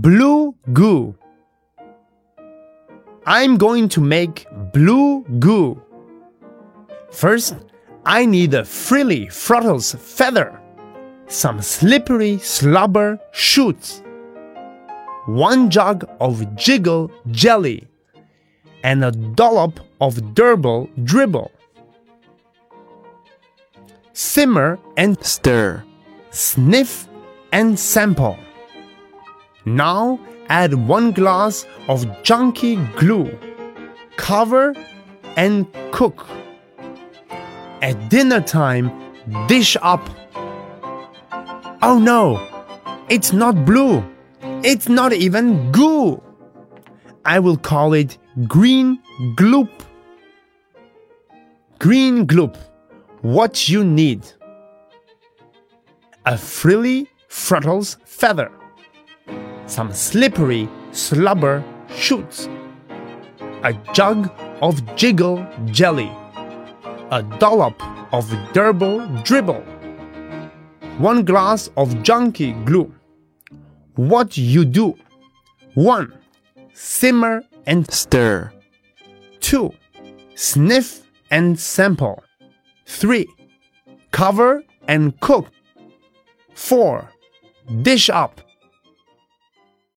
blue goo. I'm going to make blue goo. First, I need a frilly frottles feather, some slippery slobber shoots, one jug of jiggle jelly, and a dollop of durble dribble. Simmer and stir, sniff and sample. Now add one glass of junky glue. Cover and cook. At dinner time, dish up. Oh no, it's not blue. It's not even goo. I will call it green gloop. Green gloop. What you need a frilly frottles feather, some slippery slubber shoots, a jug of jiggle jelly, a dollop of durble dribble, one glass of junky glue. What you do? 1. Simmer and stir, 2. Sniff and sample. 3. Cover and cook. 4. Dish up.